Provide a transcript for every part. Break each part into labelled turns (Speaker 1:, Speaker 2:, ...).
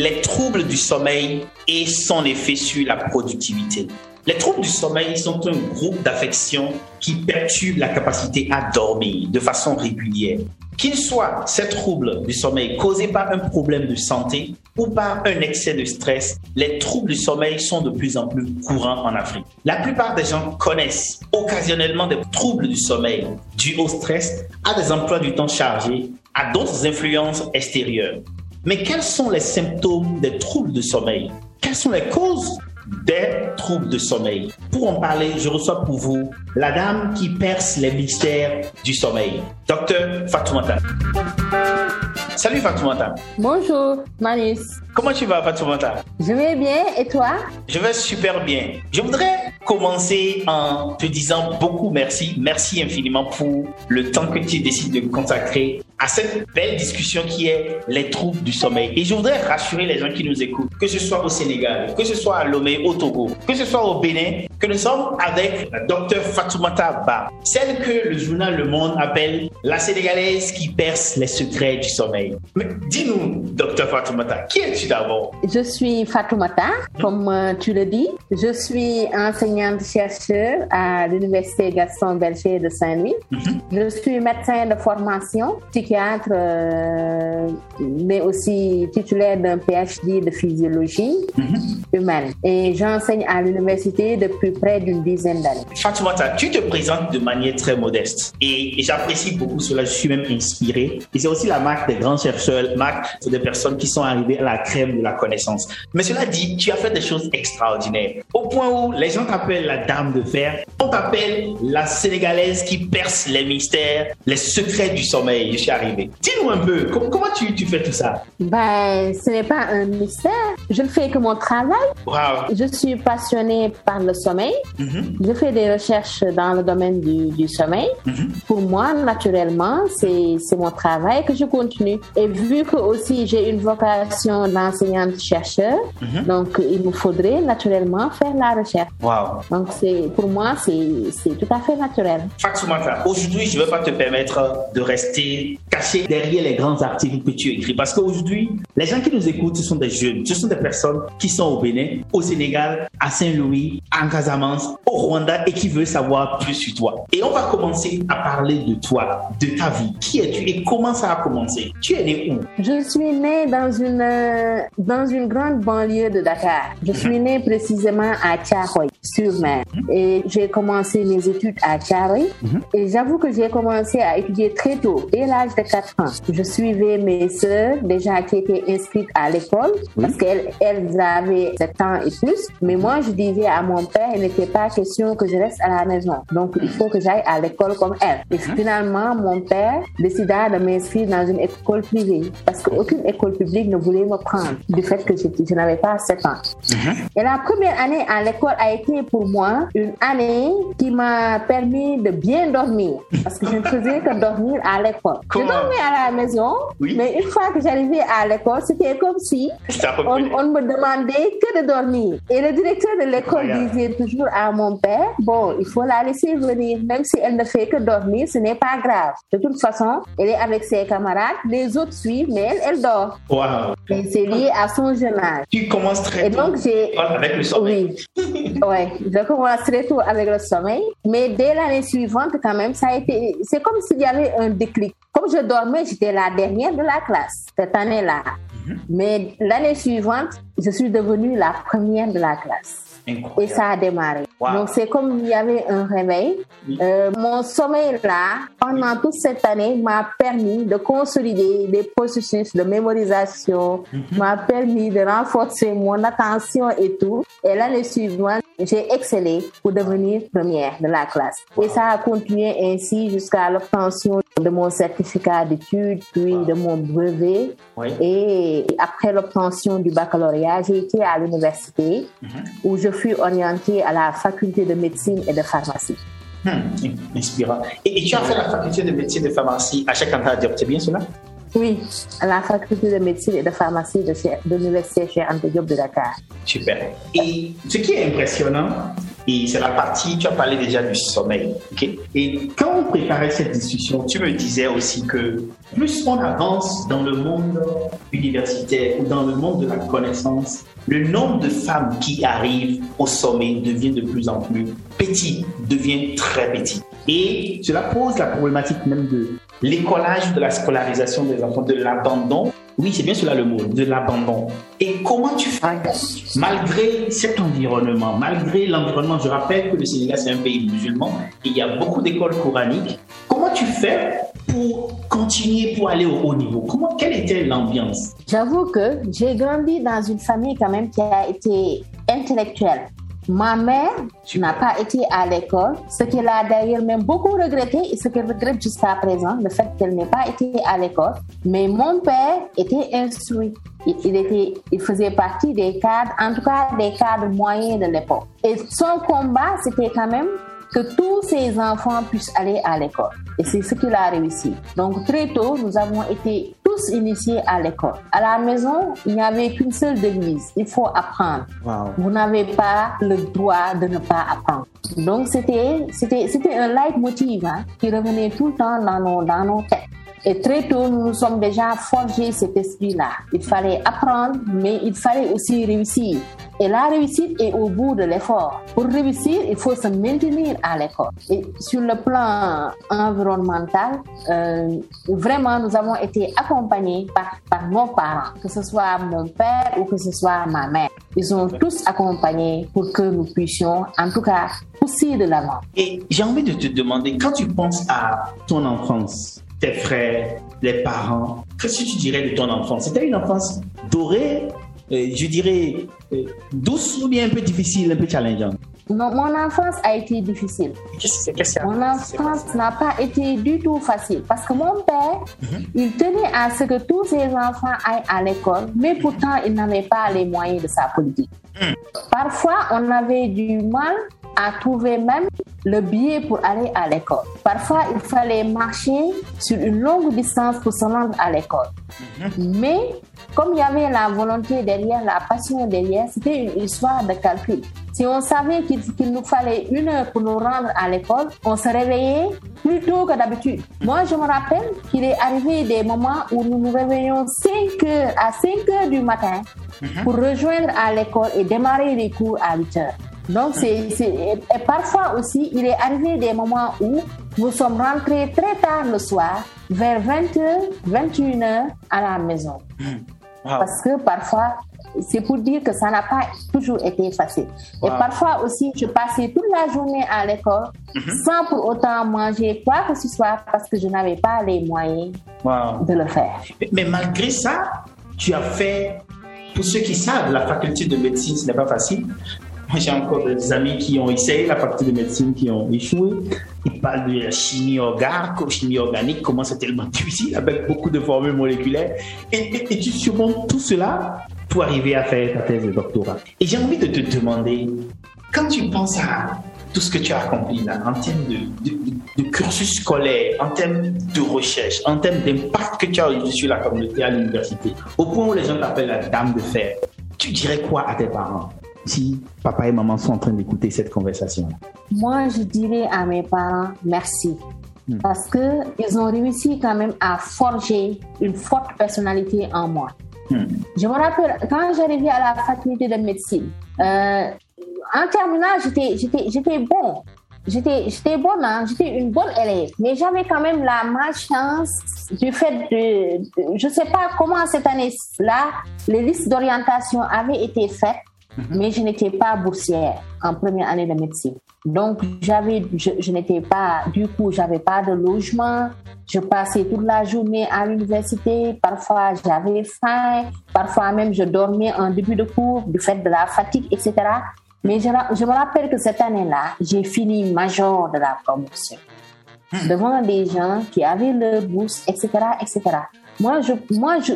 Speaker 1: Les troubles du sommeil et son effet sur la productivité. Les troubles du sommeil sont un groupe d'affections qui perturbent la capacité à dormir de façon régulière. Qu'ils soient ces troubles du sommeil causés par un problème de santé ou par un excès de stress, les troubles du sommeil sont de plus en plus courants en Afrique. La plupart des gens connaissent occasionnellement des troubles du sommeil dus au stress, à des emplois du temps chargés, à d'autres influences extérieures. Mais quels sont les symptômes des troubles de sommeil? Quelles sont les causes des troubles de sommeil? Pour en parler, je reçois pour vous la dame qui perce les mystères du sommeil, Docteur Fatoumata. Salut Fatoumata.
Speaker 2: Bonjour Manus.
Speaker 1: Comment tu vas Fatoumata
Speaker 2: Je vais bien et toi?
Speaker 1: Je vais super bien. Je voudrais commencer en te disant beaucoup merci. Merci infiniment pour le temps que tu décides de consacrer à cette belle discussion qui est les troubles du sommeil. Et je voudrais rassurer les gens qui nous écoutent, que ce soit au Sénégal, que ce soit à Lomé, au Togo, que ce soit au Bénin, que nous sommes avec la docteur Fatoumata Ba, celle que le journal Le Monde appelle la Sénégalaise qui perce les secrets du sommeil. Mais dis-nous, docteur Fatoumata, qui es-tu d'abord?
Speaker 2: Je suis Fatoumata, comme euh, tu le dis. Je suis enseignante-chercheur à l'Université Gaston Berger de Saint-Louis. Je suis médecin de formation, psychiatre, euh, mais aussi titulaire d'un PhD de physiologie humaine. Et j'enseigne à l'université depuis près d'une dizaine d'années.
Speaker 1: Fatoumata, tu te présentes de manière très modeste et, et j'apprécie beaucoup cela. Je suis même inspiré. Et c'est aussi la marque des grands chercheurs, marque des personnes qui sont arrivées à la crème de la connaissance. Mais cela dit, tu as fait des choses extraordinaires. Au point où les gens t'appellent la dame de fer, on t'appelle la sénégalaise qui perce les mystères, les secrets du sommeil. Je suis arrivé. Dis-nous un peu, com- comment tu, tu fais tout ça?
Speaker 2: Ben, ce n'est pas un mystère. Je ne fais que mon travail.
Speaker 1: Waouh
Speaker 2: Je suis passionnée par le sommeil.
Speaker 1: Mhm.
Speaker 2: Je fais des recherches dans le domaine du, du sommeil.
Speaker 1: Mhm.
Speaker 2: Pour moi, naturellement, c'est mon travail que je continue. Et vu que aussi j'ai une vocation d'enseignante-chercheur,
Speaker 1: Mhm.
Speaker 2: donc il me faudrait naturellement faire la recherche.
Speaker 1: Waouh
Speaker 2: Donc pour moi, c'est tout à fait naturel.
Speaker 1: Aujourd'hui, je ne vais pas te permettre de rester caché derrière les grands articles que tu écris. Parce qu'aujourd'hui, les gens qui nous écoutent, ce sont des jeunes, ce sont des personnes qui sont au Bénin, au Sénégal, à Saint-Louis, en Casamance, au Rwanda et qui veulent savoir plus sur toi. Et on va commencer à parler de toi, de ta vie. Qui es-tu et comment ça a commencé? Tu es né où?
Speaker 2: Je suis née dans une euh, dans une grande banlieue de Dakar. Je suis née précisément à Thiaroye sur mer et j'ai commencé mes études à Thiaroye et j'avoue que j'ai commencé à étudier très tôt, dès l'âge de 4 ans. Je suivais mes sœurs déjà qui étaient inscrites à l'école parce qu'elles elles avaient 7 ans et plus, mais moi je disais à mon père, il n'était pas question que je reste à la maison. Donc il faut que j'aille à l'école comme elle. Et finalement, mon père décida de m'inscrire dans une école privée parce qu'aucune école publique ne voulait me prendre du fait que je, je n'avais pas 7 ans. Et la première année à l'école a été pour moi une année qui m'a permis de bien dormir parce que je ne faisais que dormir à l'école. Je dormais à la maison,
Speaker 1: Oui.
Speaker 2: mais une fois que j'arrivais à l'école, c'était comme si on, on ne me demandait que de dormir. Et le directeur de l'école disait toujours à mon père, bon, il faut la laisser venir, même si elle ne fait que dormir, ce n'est pas grave. De toute façon, elle est avec ses camarades, les autres suivent, mais elle, elle dort.
Speaker 1: Waouh
Speaker 2: Et c'est lié à son jeune âge.
Speaker 1: Tu commences très
Speaker 2: Et
Speaker 1: tôt
Speaker 2: donc, j'ai...
Speaker 1: avec le sommeil.
Speaker 2: Oui, ouais, je commence très tôt avec le sommeil, mais dès l'année suivante, quand même, ça a été, c'est comme s'il y avait un déclic. Comme je dormais, j'étais la dernière de la classe cette année-là. Mais l'année suivante, je suis devenue la première de la classe. Et ça a démarré.
Speaker 1: Wow.
Speaker 2: Donc c'est comme il y avait un réveil. Euh, mon sommeil là, pendant toute cette année, m'a permis de consolider des processus de mémorisation, m'a permis de renforcer mon attention et tout. Et l'année suivante, j'ai excellé pour devenir première de la classe. Et ça a continué ainsi jusqu'à l'obtention de mon certificat d'études, puis de mon brevet. Et après l'obtention du baccalauréat, j'ai été à l'université mhm. où je fus orientée à la faculté de médecine et de pharmacie.
Speaker 1: Hmm, inspirant. Et, tu as fait la faculté de médecine et de pharmacie à chaque endroit, c'est bien cela?
Speaker 2: Oui, à la faculté de médecine et de pharmacie de, l'université chez Diop de Dakar.
Speaker 1: Super. Et ce qui est impressionnant, et c'est la partie, tu as parlé déjà du sommeil. ok? Et quand on préparait cette discussion, tu me disais aussi que plus on avance dans le monde universitaire ou dans le monde de la connaissance, le nombre de femmes qui arrivent au sommet devient de plus en plus petit, devient très petit. Et cela pose la problématique même de l'écolage de la scolarisation des enfants, de l'abandon. Oui, c'est bien cela le mot, de l'abandon. Et comment tu fais malgré cet environnement, malgré l'environnement, je rappelle que le Sénégal c'est un pays musulman, et il y a beaucoup d'écoles coraniques. Comment tu fais pour continuer, pour aller au haut niveau? Comment, Quelle était l'ambiance?
Speaker 2: J'avoue que j'ai grandi dans une famille quand même qui a été intellectuelle. Ma mère n'a pas été à l'école, ce qu'elle a d'ailleurs même beaucoup regretté et ce qu'elle regrette jusqu'à présent, le fait qu'elle n'ait pas été à l'école. Mais mon père était instruit. Il, était, il faisait partie des cadres, en tout cas des cadres moyens de l'époque. Et son combat, c'était quand même que tous ces enfants puissent aller à l'école. Et c'est ce qu'il a réussi. Donc très tôt, nous avons été tous initiés à l'école. À la maison, il n'y avait qu'une seule devise. Il faut apprendre. Vous n'avez pas le droit de ne pas apprendre. Donc c'était, c'était, c'était un leitmotiv hein, qui revenait tout le temps dans nos, dans nos têtes. Et très tôt, nous nous sommes déjà forgés cet esprit-là. Il fallait apprendre, mais il fallait aussi réussir. Et la réussite est au bout de l'effort. Pour réussir, il faut se maintenir à l'école. Et sur le plan environnemental, euh, vraiment, nous avons été accompagnés par, par nos parents, que ce soit mon père ou que ce soit ma mère. Ils ont tous accompagné pour que nous puissions, en tout cas, pousser de l'avant.
Speaker 1: Et j'ai envie de te demander, quand tu penses à ton enfance, tes frères, les parents, qu'est-ce que tu dirais de ton enfance? C'était une enfance dorée, euh, je dirais euh, douce ou bien un peu difficile, un peu challengeante?
Speaker 2: Non, mon enfance a été difficile. mon enfance n'a pas été du tout facile parce que mon père, mhm. il tenait à ce que tous ses enfants aillent à l'école, mais pourtant il n'avait pas les moyens de sa politique. Mhm. Parfois, on avait du mal à trouver même le billet pour aller à l'école. Parfois, il fallait marcher sur une longue distance pour se rendre à l'école. Mhm. Mais comme il y avait la volonté derrière, la passion derrière, c'était une histoire de calcul. Si on savait qu'il nous fallait une heure pour nous rendre à l'école, on se réveillait plus tôt que d'habitude. Moi, je me rappelle qu'il est arrivé des moments où nous nous réveillons 5 heures à 5 heures du matin mhm. pour rejoindre à l'école et démarrer les cours à 8 heures. Donc, c'est, et parfois aussi, il est arrivé des moments où nous sommes rentrés très tard le soir, vers 20h, 21h à la maison. Hmm. Parce que parfois, c'est pour dire que ça n'a pas toujours été facile. Et parfois aussi, je passais toute la journée à l'école mhm. sans pour autant manger quoi que ce soit parce que je n'avais pas les moyens de le faire.
Speaker 1: mais malgré ça, tu as fait, pour ceux qui savent, la faculté de médecine, ce n'est pas facile. Moi, j'ai encore des amis qui ont essayé la faculté de médecine, qui ont échoué. Ils parlent de la chimie organique, chimie organique, comment c'est tellement difficile avec beaucoup de formules moléculaires. Et, tu surmontes tout cela pour arriver à faire ta thèse de doctorat. Et j'ai envie de te demander, quand tu penses à tout ce que tu as accompli là, en termes de, cursus scolaire, en termes de recherche, en termes d'impact que tu as eu sur la communauté à l'université, au point où les gens t'appellent la dame de fer, tu dirais quoi à tes parents? Si papa et maman sont en train d'écouter cette conversation
Speaker 2: Moi, je dirais à mes parents merci. Hmm. Parce qu'ils ont réussi quand même à forger une forte personnalité en moi. Hmm. Je me rappelle, quand j'arrivais à la faculté de médecine, euh, en terminale, j'étais bon. J'étais bonne, hein. j'étais une bonne élève, mais j'avais quand même la malchance du fait de, de je ne sais pas comment cette année-là, les listes d'orientation avaient été faites Mhm. mais je n'étais pas boursière en première année de médecine. Donc, j'avais, je, n'étais pas, du coup, j'avais pas de logement. Je passais toute la journée à l'université. Parfois, j'avais faim. Parfois même, je dormais en début de cours du fait de la fatigue, etc. Mais je, je me rappelle que cette année-là, j'ai fini major de la promotion devant des gens qui avaient leur bourse, etc., etc. Moi, je, moi, je,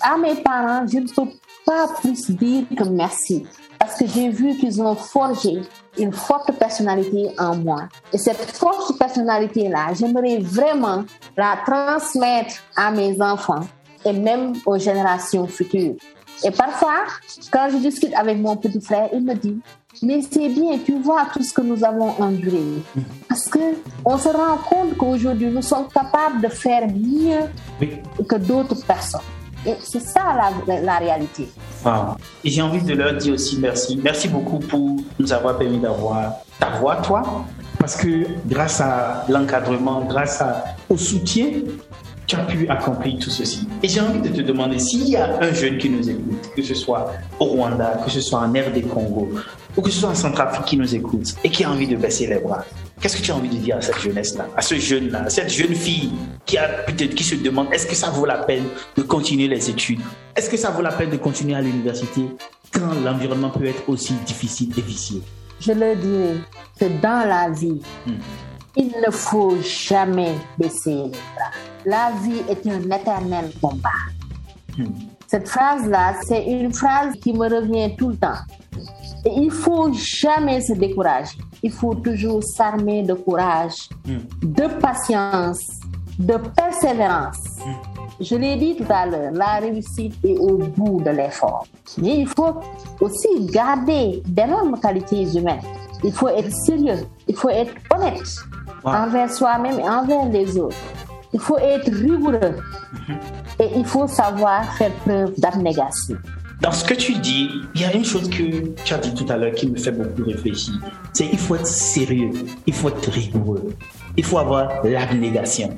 Speaker 2: à mes parents, je ne peux pas plus dire que merci parce que j'ai vu qu'ils ont forgé une forte personnalité en moi. Et cette forte personnalité-là, j'aimerais vraiment la transmettre à mes enfants et même aux générations futures. Et parfois, quand je discute avec mon petit frère, il me dit, mais c'est bien, tu vois tout ce que nous avons enduré. Parce que on se rend compte qu'aujourd'hui, nous sommes capables de faire mieux que d'autres personnes. Et c'est ça la, réalité.
Speaker 1: Et j'ai envie de leur dire aussi merci. Merci beaucoup pour nous avoir permis d'avoir ta voix, toi. Parce que grâce à l'encadrement, grâce au soutien, tu as pu accomplir tout ceci. Et j'ai envie de te demander s'il y a un jeune qui nous écoute, que ce soit au Rwanda, que ce soit en RD Congo, ou que ce soit en Centrafrique qui nous écoute et qui a envie de baisser les bras, qu'est-ce que tu as envie de dire à cette jeunesse-là, à ce jeune-là, à cette jeune fille qui a peut-être qui se demande est-ce que ça vaut la peine de continuer les études? Est-ce que ça vaut la peine de continuer à l'université quand l'environnement peut être aussi difficile et vicieux?
Speaker 2: Je le dirais que dans la vie, hmm. Il ne faut jamais baisser les bras la vie est un éternel combat. Hmm. Cette phrase-là, c'est une phrase qui me revient tout le temps. Et il faut jamais se décourager. Il faut toujours s'armer de courage, hmm. de patience, de persévérance. Hmm. Je l'ai dit tout à l'heure, la réussite est au bout de l'effort. Mais il faut aussi garder d'énormes qualités humaines. Il faut être sérieux, il faut être honnête envers soi-même et envers les autres. Il faut être rigoureux et il faut savoir faire preuve d'abnégation.
Speaker 1: Dans ce que tu dis, il y a une chose que tu as dit tout à l'heure qui me fait beaucoup réfléchir. C'est qu'il faut être sérieux, il faut être rigoureux, il faut avoir l'abnégation.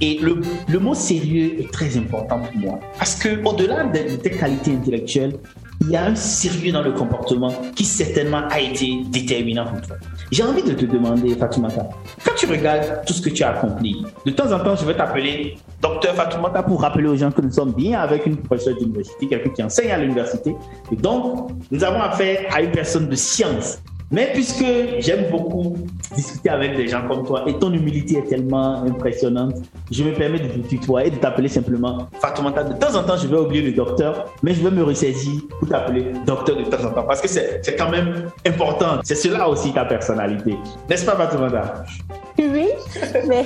Speaker 1: Et le, le, mot sérieux est très important pour moi. Parce que au-delà de tes qualités intellectuelles, il y a un sérieux dans le comportement qui certainement a été déterminant pour toi. J'ai envie de te demander, Fatoumata, quand tu regardes tout ce que tu as accompli, de temps en temps, je vais t'appeler docteur Fatoumata pour rappeler aux gens que nous sommes bien avec une professeure d'université, quelqu'un qui enseigne à l'université. Et donc, nous avons affaire à une personne de science mais puisque j'aime beaucoup discuter avec des gens comme toi et ton humilité est tellement impressionnante, je me permets de te tutoyer et de t'appeler simplement Fatoumata. De temps en temps, je vais oublier le docteur, mais je vais me ressaisir pour t'appeler docteur de temps en temps parce que c'est quand même important. C'est cela aussi ta personnalité. N'est-ce pas, Fatoumata?
Speaker 2: Oui, mais,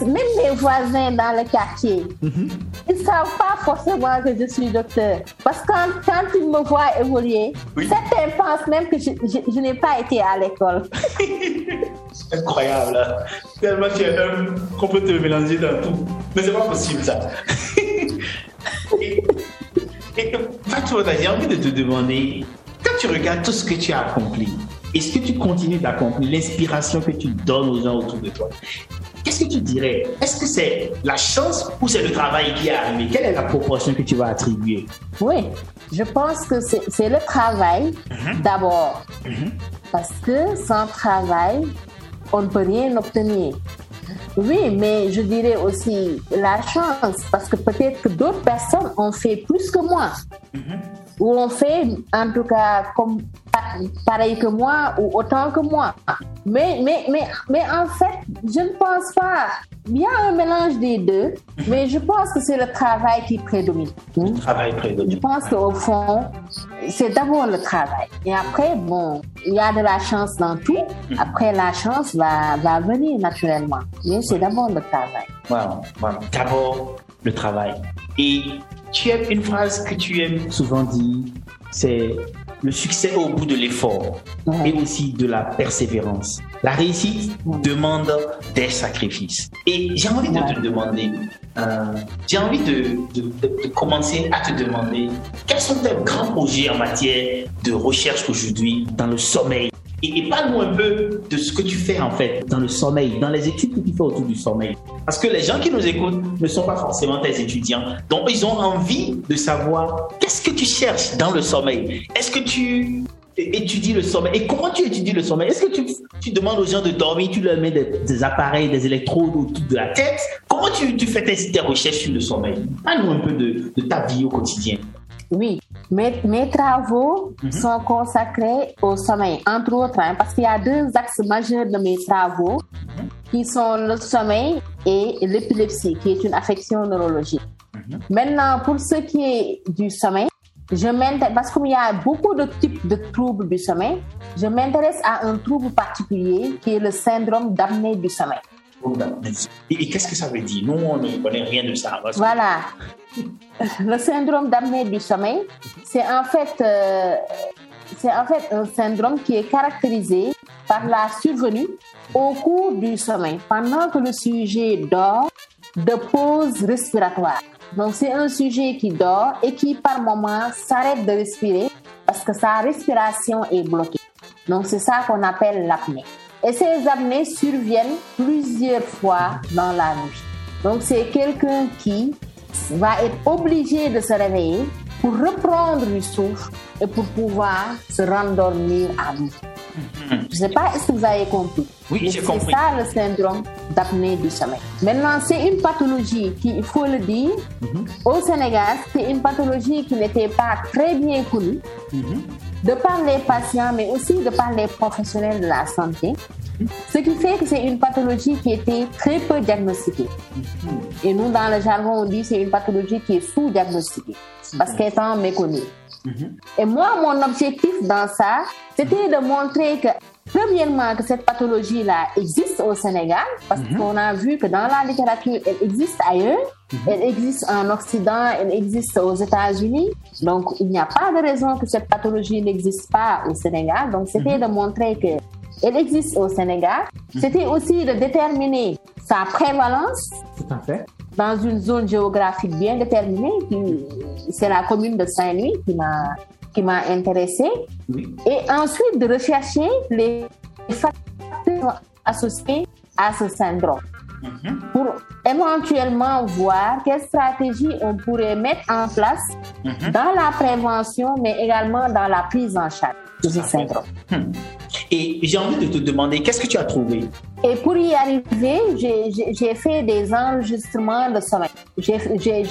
Speaker 2: même mes voisins dans le quartier, mhm. ils ne savent pas forcément que je suis docteur. Parce que quand, quand ils me voient évoluer, certains pensent même que je, je, n'ai pas été à l'école.
Speaker 1: Incroyable. Hein. Tellement tu es homme qu'on peut te mélanger dans tout. Mais c'est pas possible ça. et, et, j'ai envie de te demander, quand tu regardes tout ce que tu as accompli, est-ce que tu continues d'accomplir l'inspiration que tu donnes aux gens autour de toi? Qu'est-ce que tu dirais? Est-ce que c'est la chance ou c'est le travail qui est arrivé? Quelle est la proportion que tu vas attribuer?
Speaker 2: Oui, je pense que c'est le travail mhm. d'abord. Mhm. Parce que sans travail, on ne peut rien obtenir. Oui, mais je dirais aussi la chance, parce que peut-être que d'autres personnes ont fait plus que moi. Mhm ou on fait en tout cas comme pareil que moi ou autant que moi. Mais, mais, mais, mais en fait, je ne pense pas. Il y a un mélange des deux, mais je pense que c'est le travail qui prédomine.
Speaker 1: Le travail prédomine.
Speaker 2: Je pense qu'au fond, c'est d'abord le travail. Et après, bon, il y a de la chance dans tout. Après, la chance va, va venir naturellement. Mais c'est d'abord le travail.
Speaker 1: Voilà, voilà. D'abord, le travail. Et tu aimes une phrase que tu aimes souvent dire, c'est le succès au bout de l'effort et aussi de la persévérance. La réussite demande des sacrifices. Et j'ai envie de te demander, euh, j'ai envie de, de, commencer à te demander quels sont tes grands projets en matière de recherche aujourd'hui dans le sommeil? Et, parle-nous un peu de ce que tu fais en fait dans le sommeil, dans les études que tu fais autour du sommeil. Parce que les gens qui nous écoutent ne sont pas forcément tes étudiants. Donc ils ont envie de savoir qu'est-ce que tu cherches dans le sommeil? Est-ce que tu étudies le sommeil? Et comment tu étudies le sommeil? Est-ce que tu, demandes aux gens de dormir, tu leur mets des, appareils, des électrodes autour de la tête? Comment tu, fais tes, recherches sur le sommeil? Parle-nous un peu de ta vie au quotidien.
Speaker 2: Oui, mes, mes travaux
Speaker 1: Mhm.
Speaker 2: sont consacrés au sommeil, entre autres, hein, parce qu'il y a deux axes majeurs de mes travaux
Speaker 1: Mhm.
Speaker 2: qui sont le sommeil et l'épilepsie, qui est une affection neurologique.
Speaker 1: Mhm.
Speaker 2: Maintenant, pour ce qui est du sommeil, je m'intéresse, parce qu'il y a beaucoup de types de troubles du sommeil, je m'intéresse à un trouble particulier qui est le syndrome d'apnée du sommeil.
Speaker 1: Et, qu'est-ce que ça veut dire? Nous, on ne connaît rien de ça.
Speaker 2: Voilà. Le syndrome d'apnée du sommeil, c'est en fait, euh, c'est en fait un syndrome qui est caractérisé par la survenue au cours du sommeil, pendant que le sujet dort, de pause respiratoire. Donc c'est un sujet qui dort et qui par moment s'arrête de respirer parce que sa respiration est bloquée. Donc c'est ça qu'on appelle l'apnée. Et ces apnées surviennent plusieurs fois dans la nuit. Donc c'est quelqu'un qui va être obligé de se réveiller pour reprendre du souffle et pour pouvoir se rendormir à vie. Je ne sais pas, que vous avez compris
Speaker 1: Oui, j'ai
Speaker 2: C'est
Speaker 1: compris.
Speaker 2: ça le syndrome d'apnée du sommeil. Maintenant, c'est une pathologie qui, il faut le dire,
Speaker 1: Mhm.
Speaker 2: au Sénégal, c'est une pathologie qui n'était pas très bien connue
Speaker 1: Mhm.
Speaker 2: de par les patients, mais aussi de par les professionnels de la santé. Ce qui fait que c'est une pathologie qui était très peu diagnostiquée. Et nous, dans le jargon, on dit que c'est une pathologie qui est sous-diagnostiquée parce qu'elle est méconnue.
Speaker 1: Mhm.
Speaker 2: Et moi, mon objectif dans ça, c'était de montrer que, premièrement, que cette pathologie-là existe au Sénégal, parce qu'on a vu que dans la littérature, elle existe ailleurs, elle existe en Occident, elle existe aux États-Unis. Donc, il n'y a pas de raison que cette pathologie n'existe pas au Sénégal. Donc, c'était de montrer que elle existe au Sénégal. C'était aussi de déterminer sa prévalence
Speaker 1: Tout à fait.
Speaker 2: dans une zone géographique bien déterminée. C'est la commune de Saint-Louis qui m'a qui m'a intéressée.
Speaker 1: Oui.
Speaker 2: Et ensuite de rechercher les facteurs associés à ce syndrome
Speaker 1: Mhm.
Speaker 2: pour éventuellement voir quelle stratégie on pourrait mettre en place
Speaker 1: Mhm.
Speaker 2: dans la prévention, mais également dans la prise en charge de ce syndrome.
Speaker 1: Hmm. Et j'ai envie de te demander, qu'est-ce que tu as trouvé?
Speaker 2: Et pour y arriver, j'ai- fait des enregistrements de sommeil. J'ai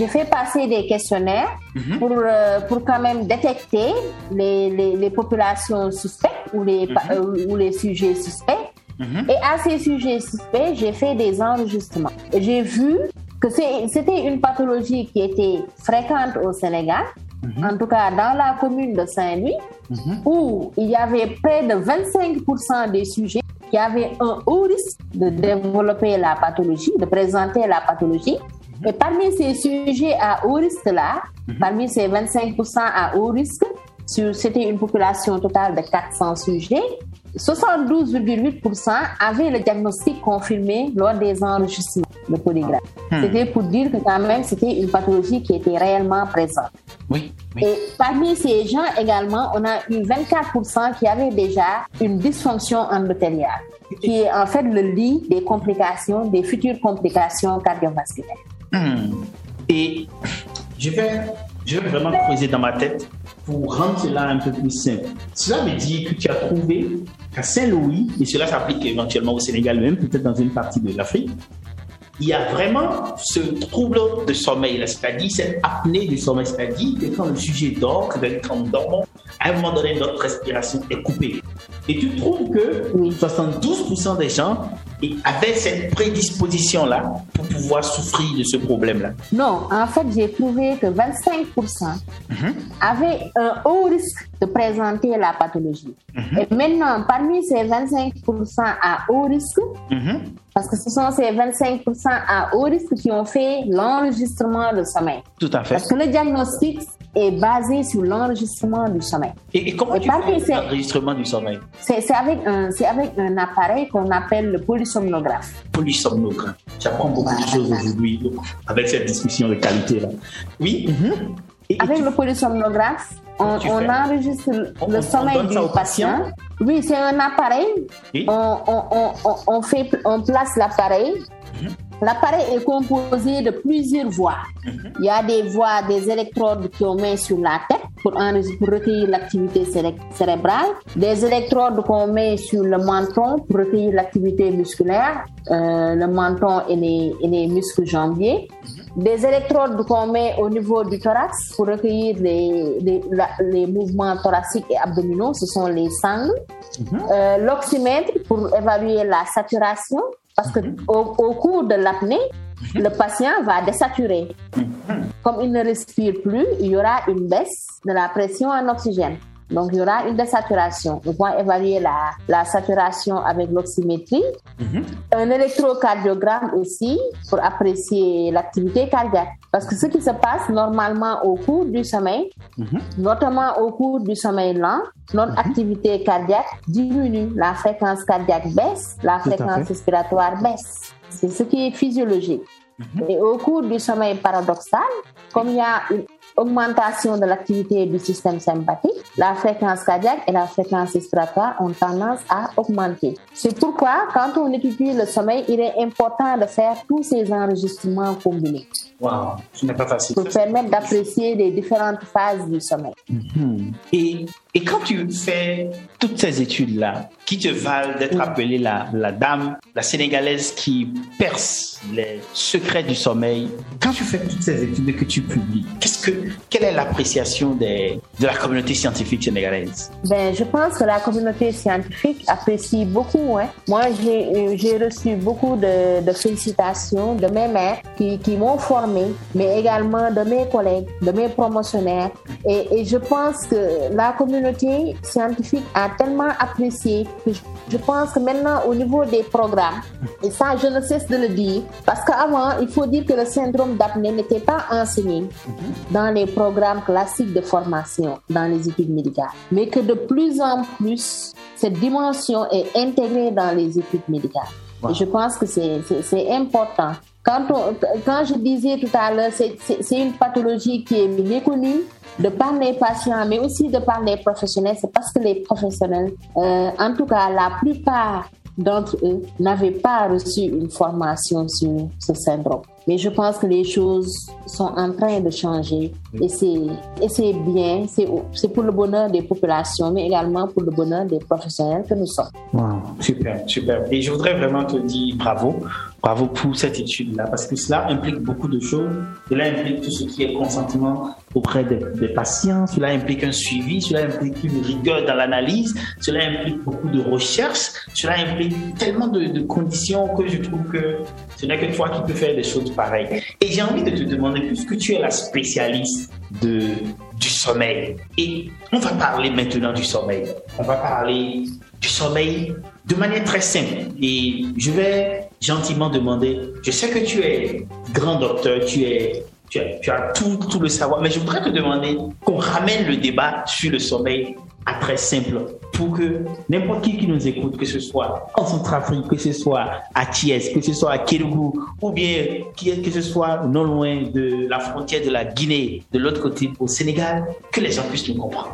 Speaker 2: fait passer des questionnaires
Speaker 1: Mhm.
Speaker 2: pour, euh, pour quand même détecter les, les, les populations suspectes ou les, pa- euh, ou les sujets suspects.
Speaker 1: Mhm.
Speaker 2: Et à ces sujets suspects, j'ai fait des enregistrements. J'ai vu que c'était une pathologie qui était fréquente au Sénégal, en tout cas dans la commune de Saint-Louis,
Speaker 1: Mhm.
Speaker 2: où il y avait près de 25% des sujets qui avaient un haut risque de développer la pathologie, de présenter la pathologie. Et parmi ces sujets à haut risque-là, parmi ces 25% à haut risque, c'était une population totale de 400 sujets, 72,8% avaient le diagnostic confirmé lors des enregistrements de polygraphe. C'était pour dire que quand même, c'était une pathologie qui était réellement présente.
Speaker 1: Oui. oui.
Speaker 2: Et parmi ces gens également, on a eu 24% qui avaient déjà une dysfonction endothéliale, qui est en fait le lit des complications, des futures complications cardiovasculaires.
Speaker 1: Hmm. Et je vais, je vais vraiment creuser dans ma tête pour rendre cela un peu plus simple. Cela veut dire que tu as trouvé qu'à Saint-Louis, et cela s'applique éventuellement au Sénégal même, peut-être dans une partie de l'Afrique, il y a vraiment ce trouble de sommeil, c'est-à-dire cette apnée du sommeil, c'est-à-dire que quand le sujet dort, que quand nous dormons, à un moment donné, notre respiration est coupée. Et tu trouves que
Speaker 2: Oui.
Speaker 1: 72% des gens avaient cette prédisposition-là pour pouvoir souffrir de ce problème-là.
Speaker 2: Non, en fait, j'ai trouvé que 25% avaient un haut risque de présenter la pathologie. Et maintenant, parmi ces 25% à haut risque,
Speaker 1: Mhm.
Speaker 2: parce que ce sont ces 25% à haut risque qui ont fait l'enregistrement de sommeil.
Speaker 1: Tout à fait.
Speaker 2: Parce que le diagnostic est basé sur l'enregistrement du sommeil.
Speaker 1: Et, et comment
Speaker 2: Et
Speaker 1: tu fais l'enregistrement du sommeil?
Speaker 2: C'est avec, un- avec un appareil qu'on appelle le polysomnographe.
Speaker 1: Polysomnographe. J'apprends beaucoup de choses aujourd'hui avec cette discussion de qualité-là. Oui? Mhm. Et
Speaker 2: Avec
Speaker 1: tu-
Speaker 2: le polysomnographe, on, enregistre
Speaker 1: On-
Speaker 2: le
Speaker 1: on-
Speaker 2: sommeil du
Speaker 1: patient
Speaker 2: patient? Oui, c'est un appareil.
Speaker 1: Oui.
Speaker 2: On, on, on, on- on fait, on place l'appareil. L'appareil est composé de plusieurs voies. Il y a des voies, des électrodes qu'on met sur la tête pour, pour recueillir l'activité cérébrale, des électrodes qu'on met sur le menton pour recueillir l'activité musculaire, euh, le menton et les, et les muscles jambiers. Des électrodes qu'on met au niveau du thorax pour recueillir les, les, les mouvements thoraciques et abdominaux, ce sont les sangles. Mhm. euh, L'oxymètre pour évaluer la saturation, parce que mhm. au, au, cours de l'apnée, mhm. le patient va désaturer. Comme il ne respire plus, il y aura une baisse de la pression en oxygène. Donc, il y aura une désaturation. On va évaluer la, la saturation avec l'oxymétrie. Mm-hmm. Un électrocardiogramme aussi pour apprécier l'activité cardiaque. Parce que ce qui se passe normalement au cours du sommeil, mm-hmm. notamment au cours du sommeil lent, notre mm-hmm. activité cardiaque diminue. La fréquence cardiaque baisse, la fréquence respiratoire baisse. C'est ce qui est physiologique. Et au cours du sommeil paradoxal, comme il y a une augmentation de l'activité du système sympathique, la fréquence cardiaque et la fréquence respiratoire ont tendance à augmenter. C'est pourquoi, quand on étudie le sommeil, il est important de faire tous ces enregistrements combinés.
Speaker 1: Wow, ce n'est pas facile.
Speaker 2: Pour permettre d'apprécier les différentes phases du sommeil.
Speaker 1: Et, et quand tu fais toutes ces études-là, qui te valent d'être appelée la, la dame, la sénégalaise qui perce les secrets du sommeil, quand tu fais toutes ces études que tu publies, qu'est-ce que, quelle est l'appréciation de la communauté scientifique sénégalaise?
Speaker 2: Ben, Je pense que la communauté scientifique apprécie beaucoup. Hein. Moi, j'ai reçu beaucoup de, de, félicitations de mes mères qui, qui m'ont formé, mais également de mes collègues, de mes promotionnaires. Et, et je pense que la communauté scientifique a tellement apprécié que je, pense que maintenant, au niveau des programmes, et ça, je ne cesse de le dire, parce qu'avant, il faut dire que le syndrome d'apnée n'était pas enseigné dans les programmes classiques de formation, dans les études médicales, mais que de plus en plus, cette dimension est intégrée dans les études médicales. Et je pense que c'est important. Quand, on, quand je disais tout à l'heure, c'est une pathologie qui est méconnue de par les patients, mais aussi de par les professionnels. C'est parce que les professionnels, euh, en tout cas la plupart d'entre eux, n'avaient pas reçu une formation sur ce syndrome. Mais je pense que les choses sont en train de changer. Et c'est bien, c'est pour le bonheur des populations, mais également pour le bonheur des professionnels que nous sommes.
Speaker 1: Wow, super, super. Et je voudrais vraiment te dire bravo, bravo pour cette étude-là, parce que cela implique beaucoup de choses. Cela implique tout ce qui est consentement auprès des, des patients, cela implique un suivi, cela implique une rigueur dans l'analyse, cela implique beaucoup de recherche, cela implique tellement de, de conditions que je trouve que ce n'est que toi qui peux faire des choses Et j'ai envie de te demander, puisque tu es la spécialiste de, du sommeil, et on va parler maintenant du sommeil. On va parler du sommeil de manière très simple. Et je vais gentiment demander, je sais que tu es grand docteur, tu es tu as, tout, le savoir, mais je voudrais te demander qu'on ramène le débat sur le sommeil à très simple pour que n'importe qui qui nous écoute, que ce soit en Centrafrique, que ce soit à Thiès, que ce soit à Kédougou, ou bien que ce soit non loin de la frontière de la Guinée, de l'autre côté au Sénégal, que les gens puissent nous comprendre.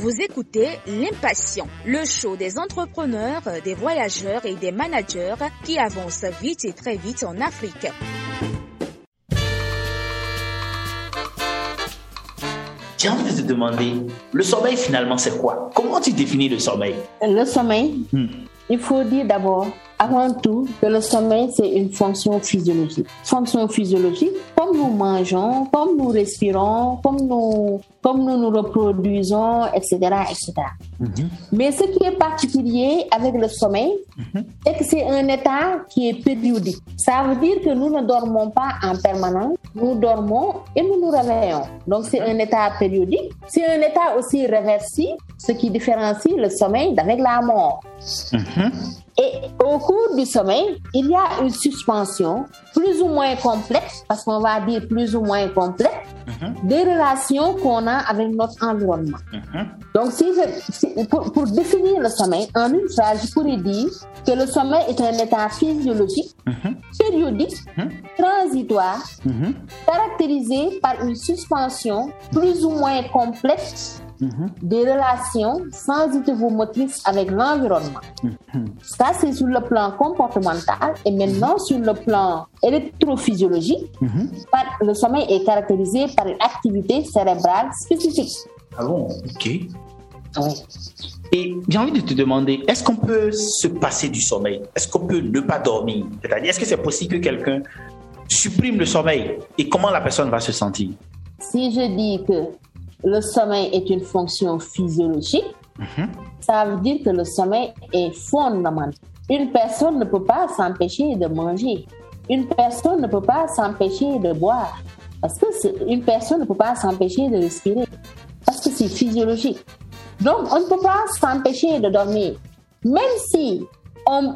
Speaker 3: Vous écoutez L'Impatient, le show des entrepreneurs, des voyageurs et des managers qui avancent vite et très vite en Afrique.
Speaker 1: J'ai envie de te demander, le sommeil finalement c'est quoi? Comment tu définis le sommeil?
Speaker 2: Le sommeil, hmm. il faut dire d'abord, avant tout, le sommeil c'est une fonction physiologique. Fonction physiologique, comme nous mangeons, comme nous respirons, comme nous, comme nous nous reproduisons, etc. etc. Mhm. Mais ce qui est particulier avec le sommeil, mhm. c'est que c'est un état qui est périodique. Ça veut dire que nous ne dormons pas en permanence, nous dormons et nous nous réveillons. Donc c'est un état périodique. C'est un état aussi réversible, ce qui différencie le sommeil d'avec la mort. Mhm. Et au cours du sommeil, il y a une suspension plus ou moins complète, parce qu'on va dire plus ou moins complète, des relations qu'on avec notre environnement. Mhm. Donc, si, pour, définir le sommeil, en une phrase, je pourrais dire que le sommeil est un état physiologique, mhm. périodique, transitoire, caractérisé par une suspension plus ou moins complète Mhm. des relations sensitives motrices avec l'environnement. Mhm. Ça, c'est sur le plan comportemental. Et maintenant, mhm. sur le plan électrophysiologique, le sommeil est caractérisé par une activité cérébrale spécifique.
Speaker 1: Ah bon, ok. Et j'ai envie de te demander, est-ce qu'on peut se passer du sommeil? Est-ce qu'on peut ne pas dormir? C'est-à-dire, est-ce que c'est possible que quelqu'un supprime le sommeil? Et comment la personne va se sentir?
Speaker 2: Si je dis que le sommeil est une fonction physiologique, mhm. ça veut dire que le sommeil est fondamental. Une personne ne peut pas s'empêcher de manger. Une personne ne peut pas s'empêcher de boire. Parce que une personne ne peut pas s'empêcher de respirer. Parce que c'est physiologique. Donc, on ne peut pas s'empêcher de dormir. Même si on,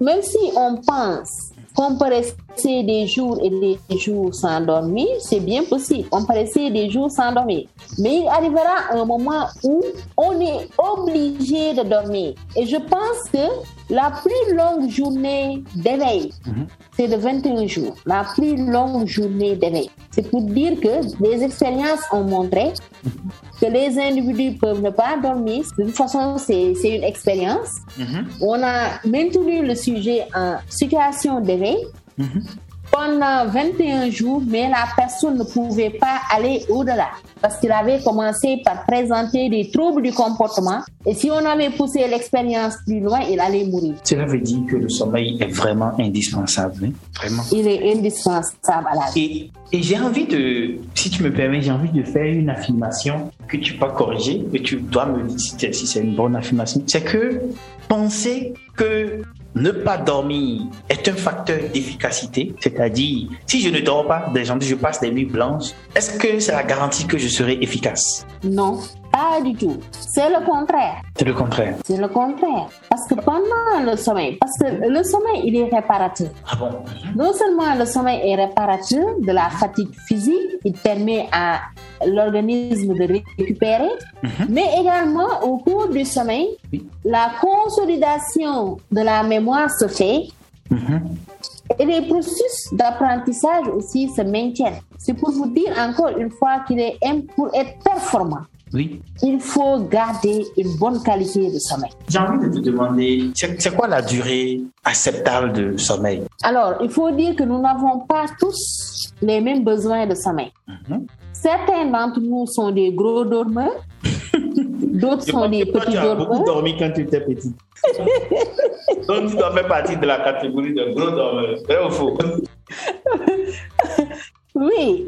Speaker 2: même si on pense qu'on peut rester des jours et des jours sans dormir, c'est bien possible. On peut rester des jours sans dormir. Mais il arrivera un moment où on est obligé de dormir. Et je pense que la plus longue journée d'éveil, mhm. c'est de 21 jours. La plus longue journée d'éveil. C'est pour dire que des expériences ont montré que les individus peuvent ne pas dormir. De toute façon, c'est une expérience. Mhm. On a maintenu le sujet en situation d'éveil. Mhm pendant 21 jours, mais la personne ne pouvait pas aller au-delà parce qu'il avait commencé par présenter des troubles du comportement. Et si on avait poussé l'expérience plus loin, il allait mourir.
Speaker 1: Cela veut dire que le sommeil est vraiment indispensable, hein? vraiment.
Speaker 2: Il est indispensable à la
Speaker 1: vie. Et, et j'ai envie de, si tu me permets, j'ai envie de faire une affirmation que tu peux corriger, mais tu dois me dire si c'est une bonne affirmation. C'est que penser que ne pas dormir est un facteur d'efficacité, c'est-à-dire si je ne dors pas, des gens, je passe des nuits blanches, est-ce que c'est la garantie que je serai efficace?
Speaker 2: Non, pas du tout. C'est le contraire.
Speaker 1: C'est le contraire.
Speaker 2: C'est le contraire. Pendant le sommeil, parce que le sommeil, il est réparateur.
Speaker 1: Ah bon?
Speaker 2: Non seulement le sommeil est réparateur de la fatigue physique, il permet à l'organisme de récupérer, mhm. mais également au cours du sommeil, la consolidation de la mémoire se fait. Mhm. Et les processus d'apprentissage aussi se maintiennent. C'est pour vous dire encore une fois qu'il est pour être performant.
Speaker 1: Oui.
Speaker 2: Il faut garder une bonne qualité de sommeil.
Speaker 1: J'ai envie de te demander, c'est quoi la durée acceptable de sommeil?
Speaker 2: Alors, il faut dire que nous n'avons pas tous les mêmes besoins de sommeil. Mhm. Certains d'entre nous sont des gros dormeurs, d'autres sont des petits dormeurs. Tu as beaucoup
Speaker 1: dormi quand tu étais petit. Donc, tu dois faire partie de la catégorie de gros dormeurs. Vrai ou faux?
Speaker 2: Oui,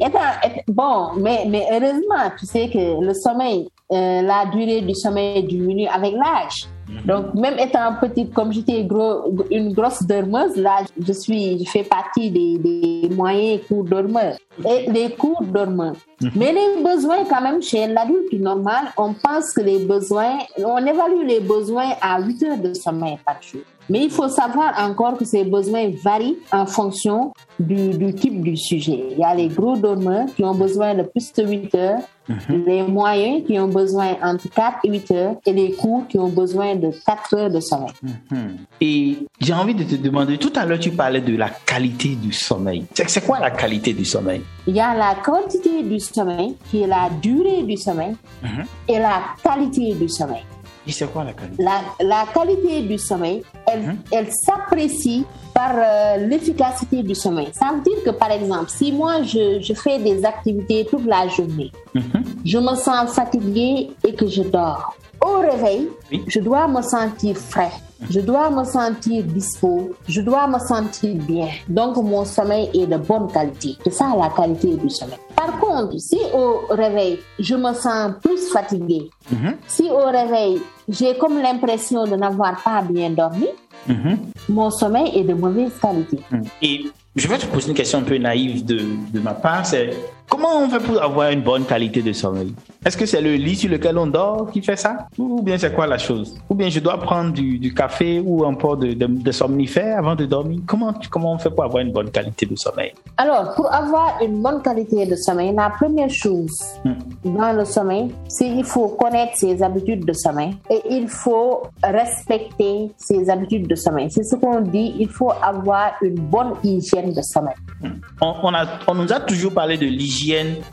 Speaker 2: bon, mais, mais heureusement, tu sais que le sommeil, euh, la durée du sommeil diminue avec l'âge. Mhm. Donc, même étant petite, comme j'étais gros, une grosse dormeuse, là, je suis, je fais partie des, des moyens courts dormeurs et des courts dormeurs. Mhm. Mais les besoins, quand même, chez l'adulte normal, on pense que les besoins, on évalue les besoins à 8 heures de sommeil par jour. Mais il faut savoir encore que ces besoins varient en fonction du, type du sujet. Il y a les gros dormeurs qui ont besoin de plus de 8 heures, mhm. les moyens qui ont besoin entre 4 et 8 heures, et les courts qui ont besoin de 4 heures de sommeil.
Speaker 1: Mhm. Et j'ai envie de te demander, tout à l'heure tu parlais de la qualité du sommeil. C'est quoi la qualité du sommeil?
Speaker 2: Il y a la quantité du sommeil, qui est la durée du sommeil, mhm. et la qualité du sommeil.
Speaker 1: Et c'est quoi la qualité?
Speaker 2: La, qualité du sommeil, elle, elle s'apprécie par euh, l'efficacité du sommeil. Ça veut dire que, par exemple, si moi, je, je fais des activités toute la journée, mhm. je me sens fatiguée et que je dors. au réveil, je dois me sentir frais. Je dois me sentir dispo, je dois me sentir bien. Donc mon sommeil est de bonne qualité. C'est ça la qualité du sommeil. Par contre, si au réveil, je me sens plus fatigué, mhm. si au réveil, j'ai comme l'impression de n'avoir pas bien dormi, mhm. mon sommeil est de mauvaise qualité.
Speaker 1: Et je vais te poser une question un peu naïve de, de ma part, comment on fait pour avoir une bonne qualité de sommeil? Est-ce que c'est le lit sur lequel on dort qui fait ça? Ou bien c'est quoi la chose? Ou bien je dois prendre du, du café ou un peu de, de, somnifère avant de dormir? Comment, comment on fait pour avoir une bonne qualité de sommeil?
Speaker 2: Alors, pour avoir une bonne qualité de sommeil, la première chose hmm. dans le sommeil, c'est qu'il faut connaître ses habitudes de sommeil et il faut respecter ses habitudes de sommeil. C'est ce qu'on dit, il faut avoir une bonne hygiène de sommeil.
Speaker 1: On, a, on nous a toujours parlé de l'hygiène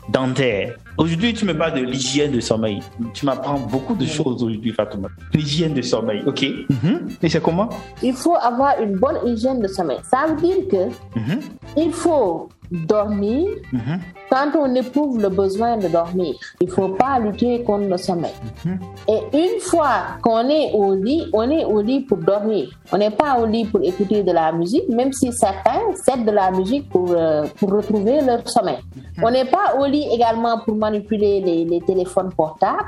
Speaker 1: dentaire. Aujourd'hui, tu me parles de l'hygiène de sommeil. Tu m'apprends beaucoup de choses aujourd'hui, Fatouma. L'hygiène de sommeil, ok? Mhm. Et c'est comment?
Speaker 2: Il faut avoir une bonne hygiène de sommeil. Ça veut dire que mhm. il faut dormir mhm. quand on éprouve le besoin de dormir. Il ne faut pas lutter contre le sommeil. Mhm. Et une fois qu'on est au lit, on est au lit pour dormir. On n'est pas au lit pour écouter de la musique, même si certains cèdent de la musique pour, euh, pour retrouver leur sommeil. Mhm. On n'est pas au lit également pour manipuler les, les téléphones portables.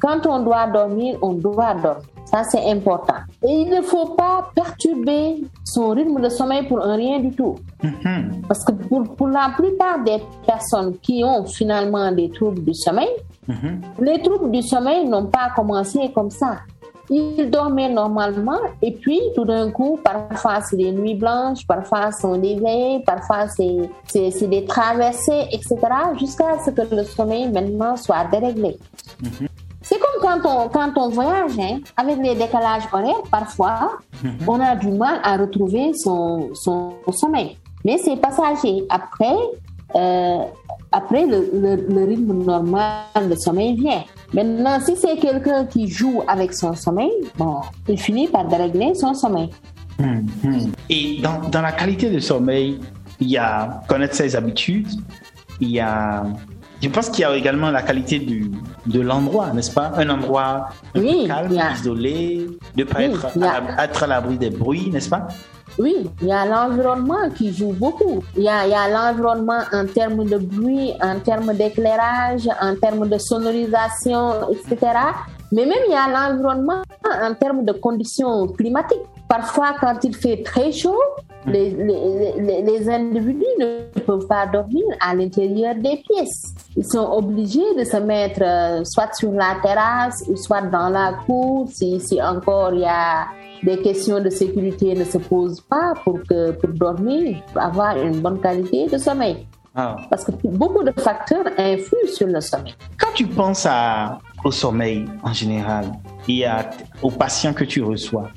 Speaker 2: Quand on doit dormir, on doit dormir. Ça, c'est important. Et il ne faut pas perturber son rythme de sommeil pour un rien du tout. Mm-hmm. Parce que pour, pour, la plupart des personnes qui ont finalement des troubles du sommeil, mm-hmm. les troubles du sommeil n'ont pas commencé comme ça. Ils dormaient normalement et puis tout d'un coup, parfois c'est des nuits blanches, parfois sont des veilles, parfois c'est des traversées, etc. jusqu'à ce que le sommeil maintenant soit déréglé. Mm-hmm. C'est comme quand on, quand on voyage, hein, avec les décalages horaires, parfois, mhm. on a du mal à retrouver son, son sommeil. Mais c'est passager. Après, euh, après le, le, rythme normal, le sommeil vient. Maintenant, si c'est quelqu'un qui joue avec son sommeil, bon, il finit par dérégler son sommeil.
Speaker 1: Et dans, dans la qualité de sommeil, il y a connaître ses habitudes, il y a je pense qu'il y a également la qualité du, de l'endroit, n'est-ce pas? Un endroit calme, isolé, de ne pas être, à, être à l'abri des bruits, n'est-ce pas?
Speaker 2: Oui, il y a l'environnement qui joue beaucoup. Il y a, l'environnement en termes de bruit, en termes d'éclairage, en termes de sonorisation, etc. Mais même il y a l'environnement en termes de conditions climatiques. Parfois, quand il fait très chaud, les, les, les, individus ne peuvent pas dormir à l'intérieur des pièces. Ils sont obligés de se mettre euh, soit sur la terrasse soit dans la cour si, si encore il y a des questions de sécurité ne se posent pas pour, que, pour dormir, pour avoir une bonne qualité de sommeil. Ah. Parce que beaucoup de facteurs influent sur le sommeil.
Speaker 1: Quand tu penses à, au sommeil en général et aux patients que tu reçois,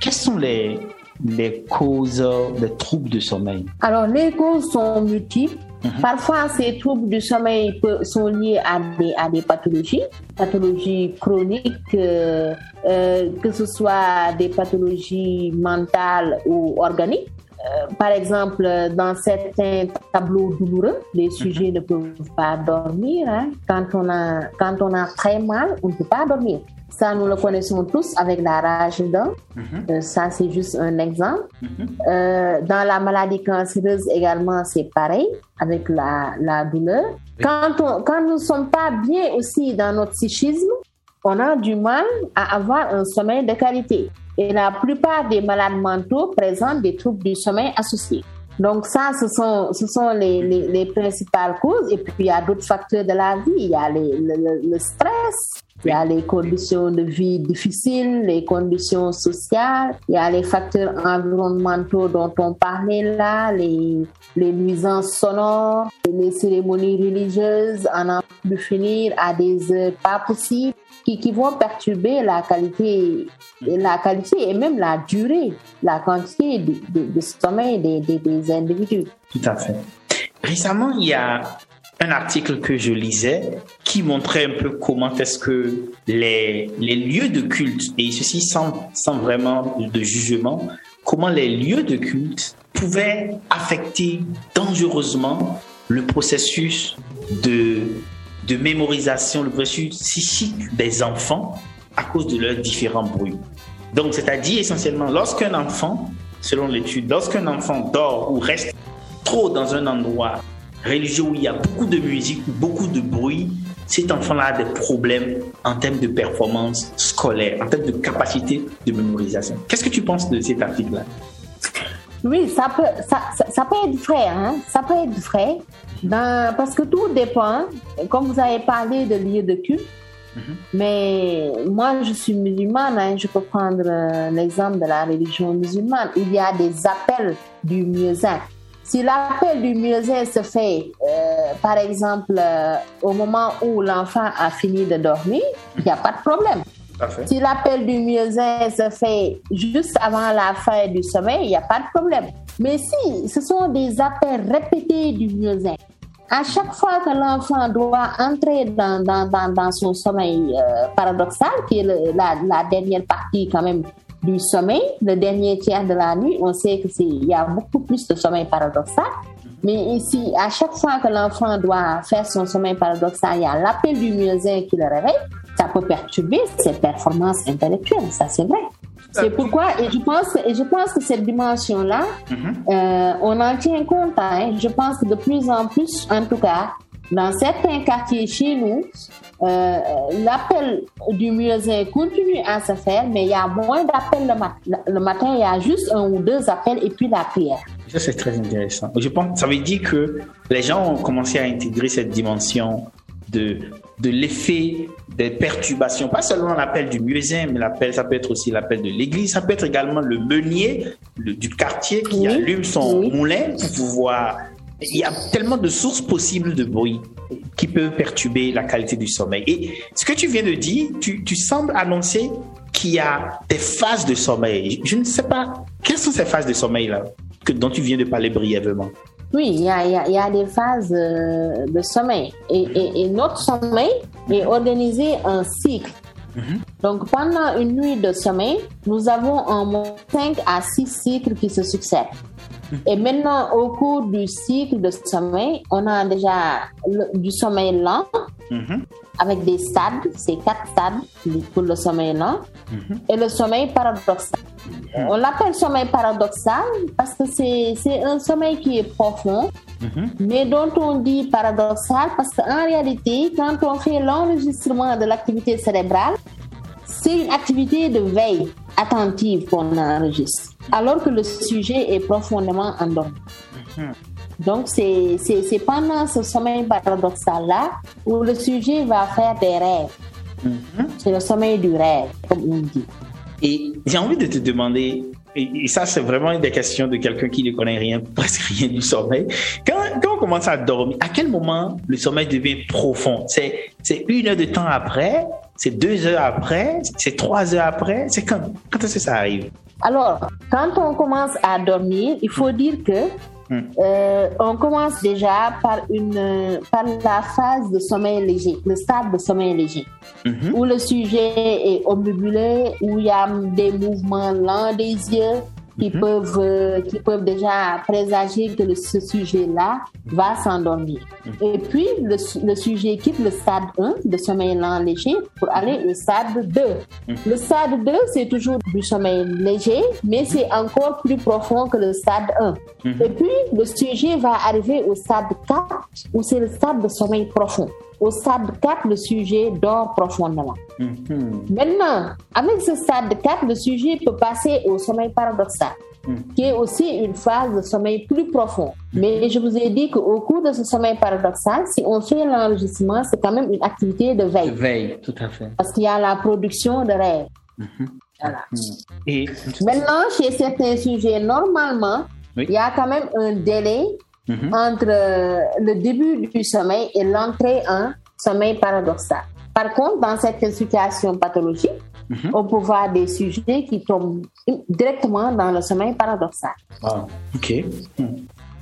Speaker 1: quelles sont les, les causes des troubles de sommeil?
Speaker 2: Alors, les causes sont multiples. Mhm. Parfois, ces troubles du sommeil sont liés à des, à des pathologies, pathologies chroniques, euh, euh, que ce soit des pathologies mentales ou organiques. Euh, par exemple, dans certains tableaux douloureux, les mhm. sujets ne peuvent pas dormir. Hein. Quand, on a, quand on a très mal, on ne peut pas dormir. Ça, nous le connaissons tous avec la rage dents. Mhm. Euh, ça, c'est juste un exemple. Mhm. Euh, dans la maladie cancéreuse également, c'est pareil avec la, la douleur. Quand, on, quand nous ne sommes pas bien aussi dans notre psychisme, on a du mal à avoir un sommeil de qualité. Et la plupart des malades mentaux présentent des troubles du sommeil associés. Donc ça, ce sont, ce sont les, les, les principales causes. Et puis, il y a d'autres facteurs de la vie. Il y a les, le, le, stress, il y a les conditions de vie difficiles, les conditions sociales, il y a les facteurs environnementaux dont on parlait là, les, les nuisances sonores, les cérémonies religieuses en en plus finir à des heures pas possibles qui, vont perturber la qualité, la qualité et même la durée, la quantité de, sommeil des, individus.
Speaker 1: Tout à fait. Récemment, il y a un article que je lisais qui montrait un peu comment est-ce que les, lieux de culte, et ceci sans vraiment de jugement, comment les lieux de culte pouvaient affecter dangereusement le processus de, de mémorisation, le processus psychique des enfants à cause de leurs différents bruits. Donc, c'est-à-dire essentiellement, lorsqu'un enfant, selon l'étude, lorsqu'un enfant dort ou reste trop dans un endroit religieux où il y a beaucoup de musique ou beaucoup de bruit, cet enfant-là a des problèmes en termes de performance scolaire, en termes de capacité de mémorisation. Qu'est-ce que tu penses de cet article-là?
Speaker 2: Oui, ça peut, ça, ça, peut être vrai, hein? ça peut être vrai, parce que tout dépend, comme vous avez parlé de lieu de culte, mhm. mais moi je suis musulmane, hein, je peux prendre euh, l'exemple de la religion musulmane, il y a des appels du mieux-être si l'appel du musée se fait, euh, par exemple, euh, au moment où l'enfant a fini de dormir, il n'y a pas de problème. Si l'appel du musée se fait juste avant la fin du sommeil, il n'y a pas de problème. Mais si ce sont des appels répétés du musée, à chaque fois que l'enfant doit entrer dans, son sommeil euh, paradoxal, qui est la, la, dernière partie quand même du sommeil, le dernier tiers de la nuit, on sait qu'il y a beaucoup plus de sommeil paradoxal. Mais ici, à chaque fois que l'enfant doit faire son sommeil paradoxal, il y a l'appel du muezzin qui le réveille. Ça peut perturber ses performances intellectuelles, ça c'est vrai. C'est pourquoi, et je pense, et je pense que cette dimension-là, mhm. euh, on en tient compte. Hein. Je pense que de plus en plus, en tout cas, dans certains quartiers chez nous, euh, l'appel du muezzin continue à se faire, mais il y a moins d'appels le, matin. le matin. Il y a juste un ou deux appels et puis la prière.
Speaker 1: Ça, c'est très intéressant. Je pense ça veut dire que les gens ont commencé à intégrer cette dimension de, de l'effet des perturbations. Pas seulement l'appel du muezzin, mais l'appel, ça peut être aussi l'appel de l'église. Ça peut être également le meunier du quartier qui allume son moulin pour pouvoir il y a tellement de sources possibles de bruit qui peuvent perturber la qualité du sommeil. Et ce que tu viens de dire, tu, sembles annoncer qu'il y a des phases de sommeil. Je ne sais pas, quelles sont ces phases de sommeil-là dont tu viens de parler brièvement?
Speaker 2: Oui, il y a, des phases euh, de sommeil. Et, notre sommeil est organisé en cycle. Mhm. Donc, pendant une nuit de sommeil, nous avons en moins 5 à 6 cycles qui se succèdent. Et maintenant, au cours du cycle de sommeil, on a déjà du sommeil lent mhm. avec des stades, c'est quatre stades pour le sommeil lent, mhm. et le sommeil paradoxal. Mhm. On l'appelle sommeil paradoxal parce que c'est un sommeil qui est profond, mais dont on dit paradoxal parce qu'en réalité, quand on fait l'enregistrement de l'activité cérébrale, c'est une activité de veille attentive qu'on enregistre alors que le sujet est profondément endormi. Mhm. Donc, c'est pendant ce sommeil paradoxal-là où le sujet va faire des rêves. Mhm. C'est le sommeil du rêve, comme on dit.
Speaker 1: Et j'ai envie de te demander, et, ça c'est vraiment une des questions de quelqu'un qui ne connaît rien, presque rien du sommeil. Quand, quand, on commence à dormir, à quel moment le sommeil devient profond? C'est une heure de temps après? C'est deux heures après? C'est trois heures après? C'est quand, quand est-ce que ça arrive?
Speaker 2: Alors, quand on commence à dormir, il faut dire que hmm. euh, on commence déjà par une par la phase de sommeil léger, le stade de sommeil léger, mhm. où le sujet est omnibulé, où il y a des mouvements lents des yeux, qui, mhm. peuvent, euh, qui peuvent déjà présager que ce sujet-là va s'endormir. Mhm. Et puis, le, le, sujet quitte le stade 1 de sommeil lent léger pour aller au stade 2. Mhm. Le stade 2, c'est toujours du sommeil léger, mais c'est encore plus profond que le stade 1. Et puis, le sujet va arriver au stade 4, où c'est le stade de sommeil profond. Au stade 4, le sujet dort profondément. Mhm. Maintenant, avec ce stade 4, le sujet peut passer au sommeil paradoxal, mhm. qui est aussi une phase de sommeil plus profond. Mhm. Mais je vous ai dit qu'au cours de ce sommeil paradoxal, si on fait l'enregistrement, c'est quand même une activité de veille. De
Speaker 1: veille, tout à fait.
Speaker 2: Parce qu'il y a la production de rêves. Voilà. Et... Maintenant, chez certains sujets, normalement, il y a quand même un délai Mhm. entre le début du sommeil et l'entrée en sommeil paradoxal. Par contre, dans cette situation pathologique, mhm. on peut voir des sujets qui tombent directement dans le sommeil paradoxal.
Speaker 1: Ah, ok. Hmm.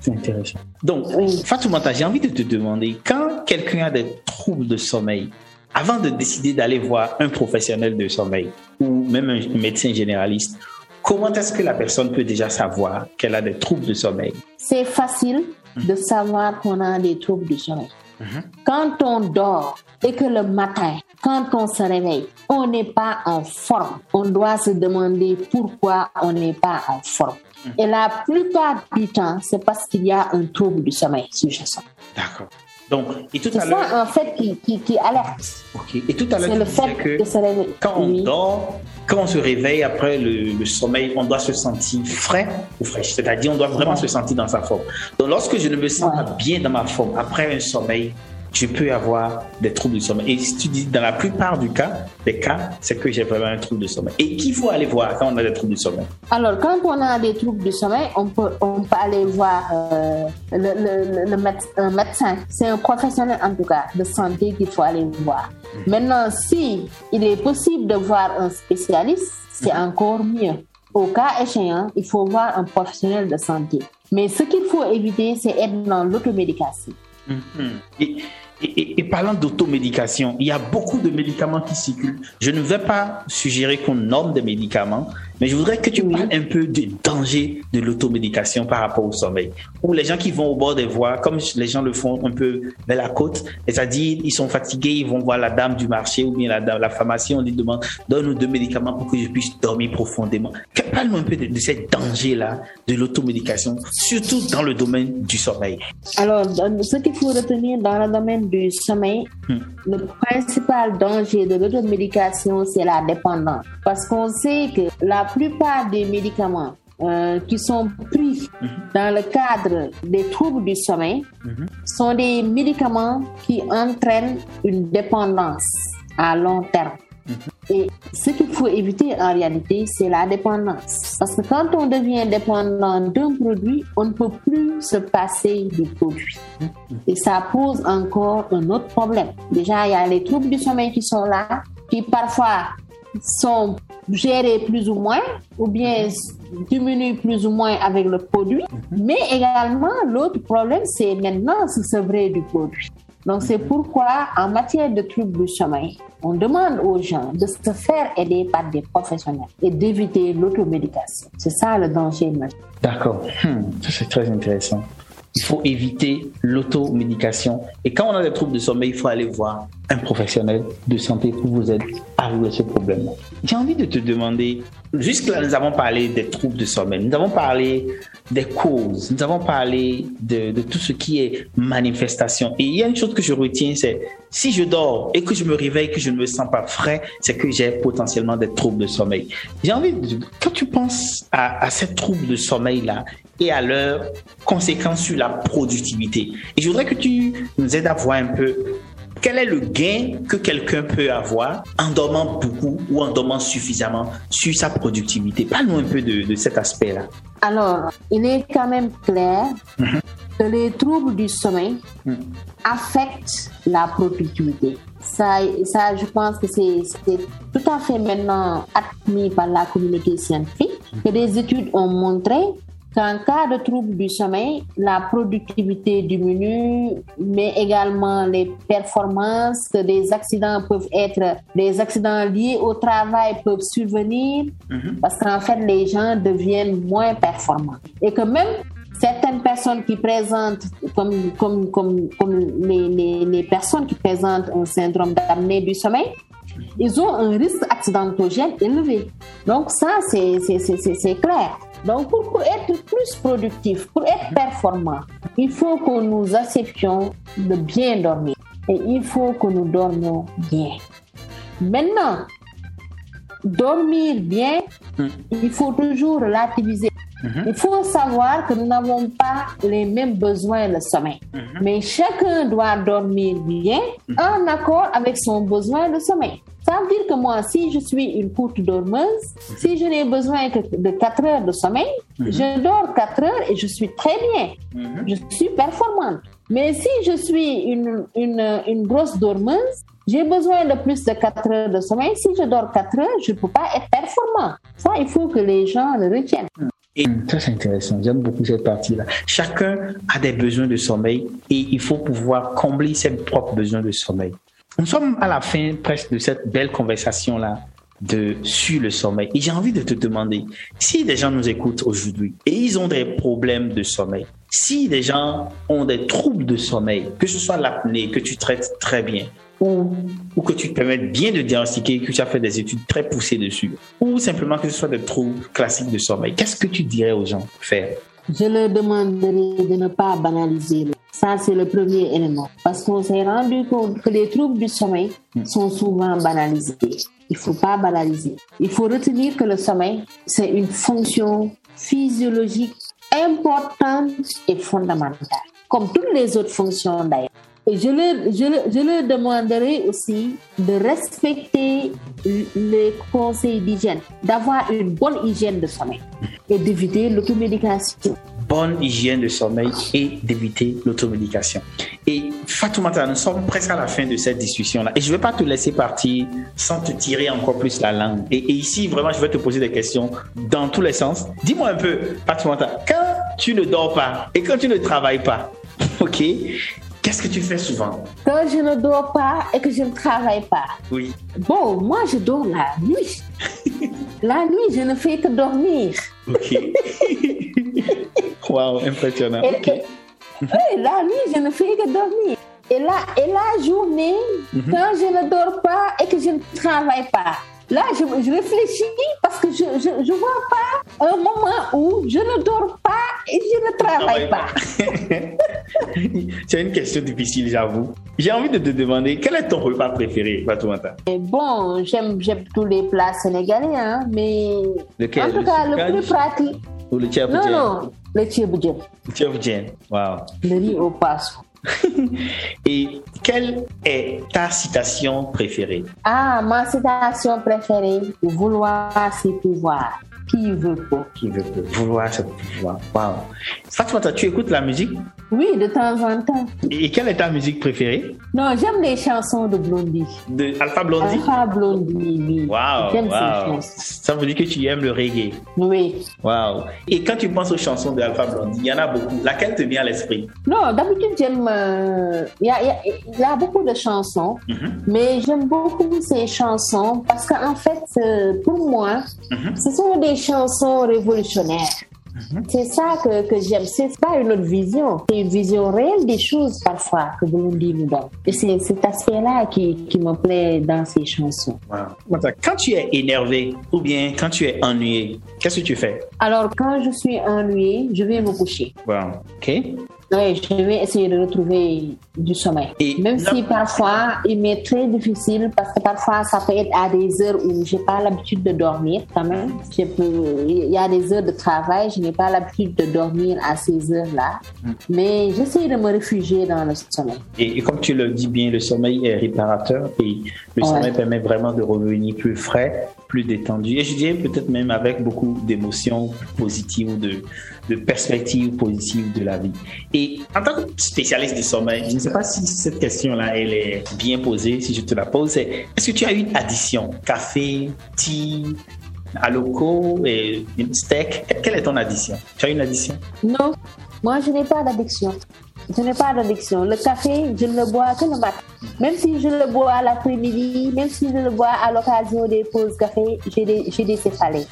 Speaker 1: C'est intéressant. Donc, Fatoumata, j'ai envie de te demander, quand quelqu'un a des troubles de sommeil, avant de décider d'aller voir un professionnel de sommeil ou même un médecin généraliste, Comment est-ce que la personne peut déjà savoir qu'elle a des troubles de sommeil?
Speaker 2: C'est facile de savoir qu'on a des troubles de sommeil. Mhm. Quand on dort et que le matin, quand on se réveille, on n'est pas en forme. On doit se demander pourquoi on n'est pas en forme. Et la plupart du temps, c'est parce qu'il y a un trouble du sommeil sous-jacent.
Speaker 1: D'accord. Donc, et tout
Speaker 2: C'est
Speaker 1: à l'heure.
Speaker 2: ça, en fait, qui, qui, qui alerte.
Speaker 1: Ok. Et tout à l'heure,
Speaker 2: C'est le fait
Speaker 1: que
Speaker 2: de se réveiller.
Speaker 1: quand on
Speaker 2: Oui.
Speaker 1: dort, quand on se réveille après le, le sommeil, on doit se sentir frais ou fraîche. C'est-à-dire, on doit vraiment
Speaker 2: Ouais.
Speaker 1: se sentir dans sa forme. Donc, lorsque je ne me sens pas bien dans ma forme après un sommeil, je peux avoir des troubles du sommeil. Et si tu dis, dans la plupart du cas, des cas, c'est que j'ai vraiment un trouble de sommeil. Et qu'il faut aller voir quand on a des troubles du sommeil.
Speaker 2: Alors, quand on a des troubles du sommeil, on peut, on peut aller voir euh, le, le, le, le méde- un médecin. C'est un professionnel, en tout cas, de santé qu'il faut aller voir. Maintenant, si il est possible de voir un spécialiste, c'est encore mieux. Au cas échéant, il faut voir un professionnel de santé. Mais ce qu'il faut éviter, c'est être dans l'automédication.
Speaker 1: Et parlant d'automédication, il y a beaucoup de médicaments qui circulent. Je ne vais pas suggérer qu'on nomme des médicaments, mais je voudrais que tu parles un peu du danger de l'automédication par rapport au sommeil. Ou les gens qui vont au bord des voies, comme les gens le font un peu vers la côte, c'est-à-dire ils sont fatigués, ils vont voir la dame du marché ou bien la, dame- la pharmacie, on lui demande donne-nous deux médicaments pour que je puisse dormir profondément. Parle-nous un peu de, de ces dangers-là de l'automédication, surtout dans le domaine du sommeil.
Speaker 2: Alors, ce qu'il faut retenir dans le domaine du sommeil,
Speaker 1: Hmm.
Speaker 2: le principal danger de l'automédication, c'est la dépendance. Parce qu'on sait que la plupart des médicaments euh, qui sont pris dans le cadre des troubles du sommeil
Speaker 1: Mhm.
Speaker 2: sont des médicaments qui entraînent une dépendance à long terme. Et ce qu'il faut éviter en réalité, c'est la dépendance. Parce que quand on devient dépendant d'un produit, on ne peut plus se passer du produit. Et ça pose encore un autre problème. Déjà, il y a les troubles du sommeil qui sont là, qui parfois sont gérés plus ou moins, ou bien diminuent plus ou moins avec le produit. Mais également, l'autre problème, c'est maintenant se sevrer du produit. Donc, c'est pourquoi, en matière de troubles du sommeil, on demande aux gens de se faire aider par des professionnels et d'éviter l'automédication. C'est ça le danger majeur.
Speaker 1: D'accord. Hmm, c'est très intéressant. Il faut éviter l'automédication. Et quand on a des troubles de sommeil, il faut aller voir un professionnel de santé pour vous aider à régler ce problème. J'ai envie de te demander, jusque-là, nous avons parlé des troubles de sommeil, nous avons parlé des causes, nous avons parlé de, tout ce qui est manifestation. Et il y a une chose que je retiens, c'est si je dors et que je me réveille, que je ne me sens pas frais, c'est que j'ai potentiellement des troubles de sommeil. J'ai envie de, quand tu penses à, à ces troubles de sommeil-là et à leurs conséquences sur la productivité, et je voudrais que tu nous aides à voir un peu quel est le gain que quelqu'un peut avoir en dormant beaucoup ou en dormant suffisamment sur sa productivité. Parle-nous un peu de, de cet aspect-là.
Speaker 2: Alors, il est quand même clair que les troubles du sommeil affectent la productivité. Ça, ça je pense que c'est tout à fait maintenant admis par la communauté scientifique, que des études ont montré qu'en cas de trouble du sommeil, la productivité diminue, mais également les performances, que des accidents peuvent être, des accidents liés au travail peuvent survenir, parce qu'en fait, les gens deviennent moins performants. Et que même certaines personnes qui présentent, comme, comme, comme, comme les, les, les personnes qui présentent un syndrome d'apnée du sommeil, ils ont un risque accidentogène élevé. Donc ça, c'est clair. Donc pour, pour être plus productif, pour être performant, il faut que nous acceptions de bien dormir. Et il faut que nous dormions bien. Maintenant, dormir bien, il faut toujours relativiser. Il faut savoir que nous n'avons pas les mêmes besoins de sommeil. Mais chacun doit dormir bien en accord avec son besoin de sommeil. Ça veut dire que moi, si je suis une courte dormeuse, si je n'ai besoin que de 4 heures de sommeil, je dors 4 heures et je suis très bien. Je suis performante. Mais si je suis une, une, une grosse dormeuse, j'ai besoin de plus de 4 heures de sommeil. Si je dors 4 heures, je ne peux pas être performant. Ça, il faut que les gens le retiennent.
Speaker 1: Et ça, c'est intéressant. J'aime beaucoup cette partie-là. Chacun a des besoins de sommeil et il faut pouvoir combler ses propres besoins de sommeil. Nous sommes à la fin presque de cette belle conversation-là sur le sommeil. Et j'ai envie de te demander si des gens nous écoutent aujourd'hui et ils ont des problèmes de sommeil, si des gens ont des troubles de sommeil, que ce soit l'apnée que tu traites très bien, ou, ou que tu te permettes bien de diagnostiquer que tu as fait des études très poussées dessus, ou simplement que ce soit des troubles classiques de sommeil, qu'est-ce que tu dirais aux gens faire?
Speaker 2: Je leur demanderais de ne pas banaliser. Ça, c'est le premier élément. Parce qu'on s'est rendu compte que les troubles du sommeil sont souvent banalisés. Il faut pas banaliser. Il faut retenir que le sommeil, c'est une fonction physiologique importante et fondamentale, comme toutes les autres fonctions d'ailleurs. Je leur, je, je demanderai aussi de respecter les conseils d'hygiène, d'avoir une bonne hygiène de sommeil et d'éviter l'automédication.
Speaker 1: bonne hygiène de sommeil et d'éviter l'automédication. Et Fatoumata, nous sommes presque à la fin de cette discussion-là. Et je ne vais pas te laisser partir sans te tirer encore plus la langue. Et, et ici, vraiment, je vais te poser des questions dans tous les sens. Dis-moi un peu, Fatoumata, quand tu ne dors pas et quand tu ne travailles pas, ok, qu'est-ce que tu fais souvent?
Speaker 2: Quand je ne dors pas et que je ne travaille pas,
Speaker 1: Oui.
Speaker 2: bon, moi je dors la nuit. La nuit, je ne fais que dormir.
Speaker 1: Ok. wow, impressionnant.
Speaker 2: Et, oui, la nuit, je ne fais que dormir. Et la, et la journée, quand je ne dors pas et que je ne travaille pas, là, je, je réfléchis parce que je ne je, vois pas un moment où je ne dors pas et je ne travaille pas.
Speaker 1: C'est une question difficile, j'avoue. J'ai envie de te demander, quel est ton repas préféré, Fatoumata?
Speaker 2: Et bon, j'aime j'aime tous les plats sénégalais, hein, mais
Speaker 1: Lequel?
Speaker 2: en tout cas, le plus pratique.
Speaker 1: Ou le
Speaker 2: Non, non, le tchébudjen,
Speaker 1: Tchèp Wow.
Speaker 2: le riz au poisson.
Speaker 1: Et quelle est ta citation préférée?
Speaker 2: Ah, ma citation préférée, vouloir c'est pouvoir. Qui veut pas?
Speaker 1: Qui veut peut vouloir ce pouvoir Wow. Fatoumata, tu écoutes la musique?
Speaker 2: Oui, de temps en temps.
Speaker 1: Et quelle est ta musique préférée?
Speaker 2: Non, j'aime les chansons de Blondie.
Speaker 1: De Alpha Blondie
Speaker 2: Alpha Blondie, oui. J'aime ces
Speaker 1: wow.
Speaker 2: chansons.
Speaker 1: Ça veut dire que tu aimes le reggae.
Speaker 2: Oui.
Speaker 1: Wow. Et quand tu penses aux chansons de Alpha Blondie, il y en a beaucoup. Laquelle te vient à l'esprit?
Speaker 2: Non, d'habitude, j'aime. euh, Il y, a, il y a- il y a beaucoup de chansons,
Speaker 1: Mhm.
Speaker 2: mais j'aime beaucoup ces chansons parce qu'en fait, euh, pour moi,
Speaker 1: Mhm.
Speaker 2: ce sont des chansons révolutionnaires. C'est ça que, que j'aime. C'est pas une autre vision. C'est une vision réelle des choses parfois que Blondie nous donne. Et c'est cet aspect-là qui, qui me plaît dans ces chansons.
Speaker 1: Wow. Quand tu es énervé ou bien quand tu es ennuyé, qu'est-ce que tu fais?
Speaker 2: Alors, quand je suis ennuyée, je vais me coucher.
Speaker 1: Wow. OK.
Speaker 2: Oui, je vais essayer de retrouver du sommeil.
Speaker 1: Et-
Speaker 2: Même si parfois, il m'est très difficile parce que parfois, ça peut être à des heures où j'ai pas l'habitude de dormir quand même. Il y a des heures de travail, je n'ai pas l'habitude de dormir à ces heures-là.
Speaker 1: Hmm.
Speaker 2: Mais j'essaie de me réfugier dans le sommeil.
Speaker 1: Et, et comme tu le dis bien, le sommeil est réparateur et le sommeil permet vraiment de revenir plus frais, plus détendu. Et je dirais peut-être même avec beaucoup d'émotions positives ou de, de perspectives positives de la vie. Et en tant que spécialiste du sommeil, je ne sais pas si cette question-là, elle est bien posée, si je te la pose, c'est est-ce que tu as une addition? Café, thé, aloco et steak? Quelle est ton addition? Tu as une addition?
Speaker 2: Non, moi, je n'ai pas d'addiction. Je n'ai pas d'addiction. Le café, je ne le bois que le matin. Même si je le bois à l'après-midi, même si je le bois à l'occasion des pauses café, j'ai des, j'ai des céphalées.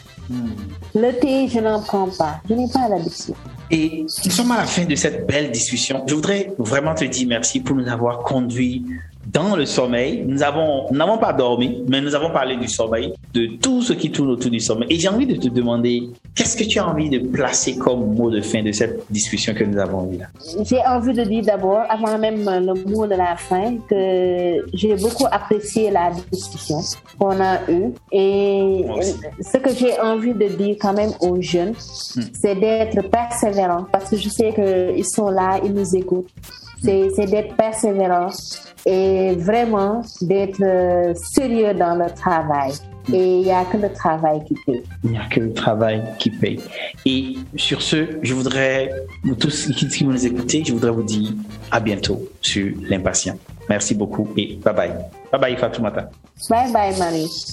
Speaker 2: Le thé, je n'en prends pas. Je n'ai pas d'addiction.
Speaker 1: Et nous sommes à la fin de cette belle discussion. Je voudrais vraiment te dire merci pour nous avoir conduits dans le sommeil. Nous avons, nous n'avons pas dormi, mais nous avons parlé du sommeil, de tout ce qui tourne autour du sommeil. Et j'ai envie de te demander, qu'est-ce que tu as envie de placer comme mot de fin de cette discussion que nous avons eue là?
Speaker 2: J'ai envie de dire d'abord, avant même le mot de la fin, que j'ai beaucoup apprécié la discussion qu'on a eue. Et ce que j'ai envie de dire quand même aux jeunes, c'est d'être persévérant parce que je sais qu'ils sont là, ils nous écoutent. C'est c'est d'être persévérant et vraiment d'être euh, sérieux dans le travail. Et il n'y a que le travail qui paye.
Speaker 1: Il n'y a que le travail qui paye. Et sur ce, je voudrais, vous tous qui qui nous écoutez, je voudrais vous dire à bientôt sur l'impatient. Merci beaucoup et bye bye. Bye bye Fatoumata.
Speaker 2: Bye bye, Marie.